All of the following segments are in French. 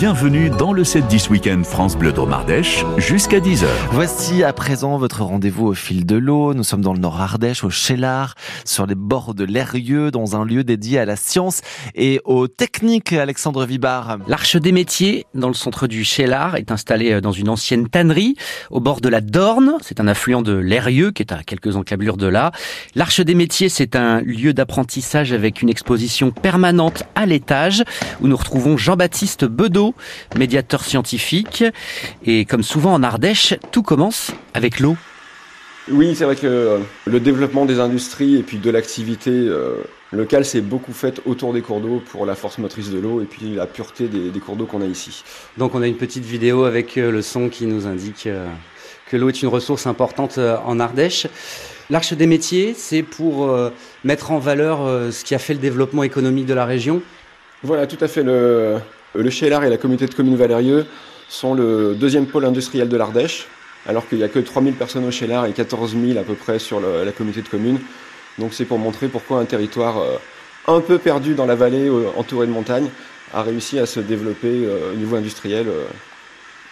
Bienvenue dans le 7-10 Week-end France Bleu Dromardèche jusqu'à 10h. Voici à présent votre rendez-vous au fil de l'eau. Nous sommes dans le Nord Ardèche, au Chélard, sur les bords de l'Erieux, dans un lieu dédié à la science et aux techniques. Alexandre Vibard. L'Arche des métiers, dans le centre du Chélard, est installée dans une ancienne tannerie au bord de la Dorne. C'est un affluent de l'Erieux qui est à quelques encablures de là. L'Arche des métiers, c'est un lieu d'apprentissage avec une exposition permanente à l'étage où nous retrouvons Jean-Baptiste Bedeau médiateur scientifique. Et comme souvent en Ardèche, tout commence avec l'eau. Oui, c'est vrai que euh, le développement des industries et puis de l'activité euh, locale s'est beaucoup fait autour des cours d'eau pour la force motrice de l'eau et puis la pureté des, cours d'eau qu'on a ici. Donc on a une petite vidéo avec euh, le son qui nous indique que l'eau est une ressource importante en Ardèche. L'Arche des métiers, c'est pour mettre en valeur ce qui a fait le développement économique de la région Voilà, tout à fait. Le, le Chélar et la communauté de communes Valérieux sont le deuxième pôle industriel de l'Ardèche, alors qu'il n'y a que 3000 personnes au Chélar et 14 000 à peu près sur la communauté de communes. Donc c'est pour montrer pourquoi un territoire euh, un peu perdu dans la vallée, euh, entouré de montagnes, a réussi à se développer au niveau industriel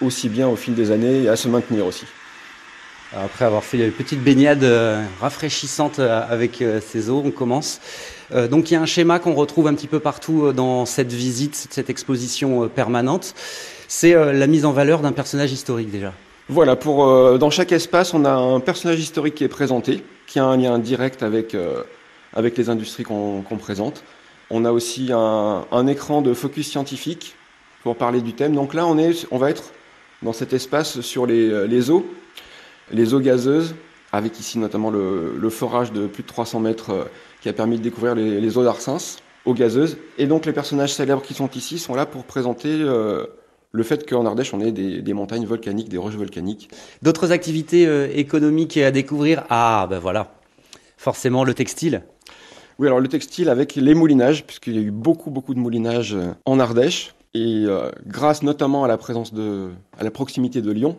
aussi bien au fil des années et à se maintenir aussi. Après avoir fait une petite baignade rafraîchissante avec ces eaux, on commence. Euh, donc il y a un schéma qu'on retrouve un petit peu partout euh, dans cette visite, cette exposition euh, permanente. C'est la mise en valeur d'un personnage historique déjà. Voilà, pour, dans chaque espace, on a un personnage historique qui est présenté, qui a un lien direct avec, avec les industries qu'on présente. On a aussi un, un, écran de focus scientifique pour parler du thème. Donc là, on, est, on va être dans cet espace sur les, les eaux, les eaux gazeuses, avec ici notamment le, le, forage de plus de 300 mètres qui a permis de découvrir les, eaux d'Arsens, eaux gazeuses. Et donc les personnages célèbres qui sont ici sont là pour présenter euh, le fait qu'en Ardèche, on ait des, montagnes volcaniques, des roches volcaniques. D'autres activités euh, économiques à découvrir? Ah, ben voilà, forcément le textile. Oui, alors le textile avec les moulinages, puisqu'il y a eu beaucoup, beaucoup de moulinages euh, en Ardèche. Et grâce notamment à la présence de, à la proximité de Lyon,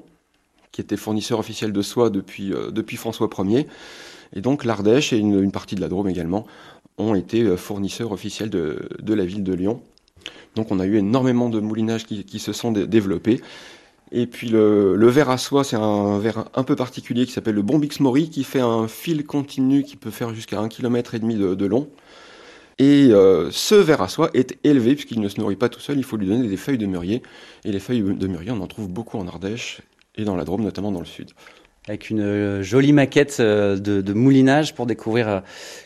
qui était fournisseur officiel de soie depuis, depuis François Ier, et donc l'Ardèche et une, partie de la Drôme également ont été euh, fournisseurs officiels de, la ville de Lyon. Donc on a eu énormément de moulinages qui, se sont développés. Et puis le, verre à soie, c'est un verre un peu particulier qui s'appelle le Bombix Mori, qui fait un fil continu qui peut faire jusqu'à un kilomètre et demi de, long. Et euh, ce verre à soie est élevé puisqu'il ne se nourrit pas tout seul, il faut lui donner des feuilles de mûrier. Et les feuilles de mûrier, on en trouve beaucoup en Ardèche dans la Drôme, notamment dans le sud avec une euh, jolie maquette euh, de, moulinage pour découvrir euh,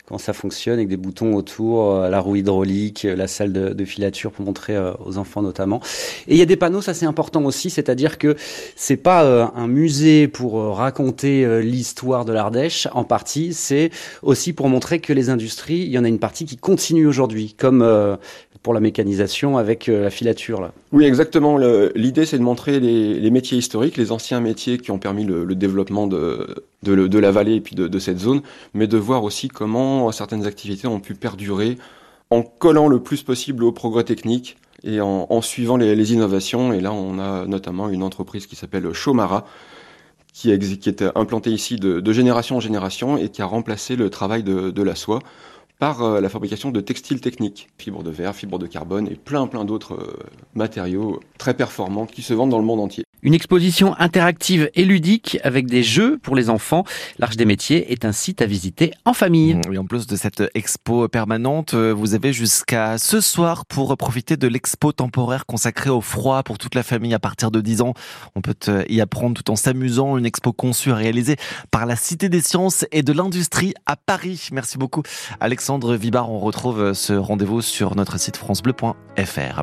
comment ça fonctionne, avec des boutons autour, la roue hydraulique, la salle de, filature pour montrer aux enfants notamment. Et il y a des panneaux, ça c'est important aussi, c'est-à-dire que c'est pas un musée pour raconter l'histoire de l'Ardèche en partie, c'est aussi pour montrer que les industries, il y en a une partie qui continue aujourd'hui, comme pour la mécanisation avec la filature là. Oui, exactement. L'idée c'est de montrer les, métiers historiques, les anciens métiers qui ont permis le développement de, de, la vallée et puis de, cette zone, mais de voir aussi comment certaines activités ont pu perdurer en collant le plus possible au progrès technique et en, suivant les, innovations. Et là, on a notamment une entreprise qui s'appelle Chomara, qui, qui est implantée ici de, génération en génération et qui a remplacé le travail de, la soie par euh, la fabrication de textiles techniques, fibres de verre, fibres de carbone et plein plein d'autres euh, matériaux très performants qui se vendent dans le monde entier. Une exposition interactive et ludique avec des jeux pour les enfants. L'Arche des métiers est un site à visiter en famille. Et en plus de cette expo permanente, euh, vous avez jusqu'à ce soir pour profiter de l'expo temporaire consacrée au froid pour toute la famille à partir de 10 ans. On peut euh, y apprendre tout en s'amusant. Une expo conçue et réalisée par la Cité des sciences et de l'industrie à Paris. Merci beaucoup Alexandre Vibard. On retrouve euh, ce rendez-vous sur notre site francebleu.fr.